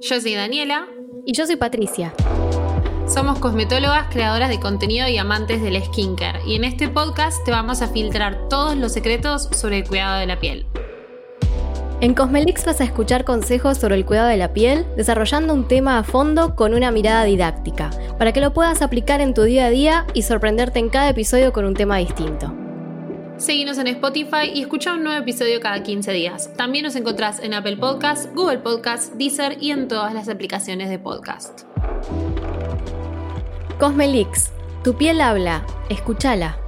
Yo soy Daniela. Y yo soy Patricia. Somos cosmetólogas, creadoras de contenido y amantes del skincare. Y en este podcast te vamos a filtrar todos los secretos sobre el cuidado de la piel. En Cosmelix vas a escuchar consejos sobre el cuidado de la piel, desarrollando un tema a fondo con una mirada didáctica, para que lo puedas aplicar en tu día a día y sorprenderte en cada episodio con un tema distinto. Seguinos en Spotify y escucha un nuevo episodio cada 15 días. También nos encontrás en Apple Podcasts, Google Podcasts, Deezer y en todas las aplicaciones de podcast. Cosmelix, tu piel habla, escúchala.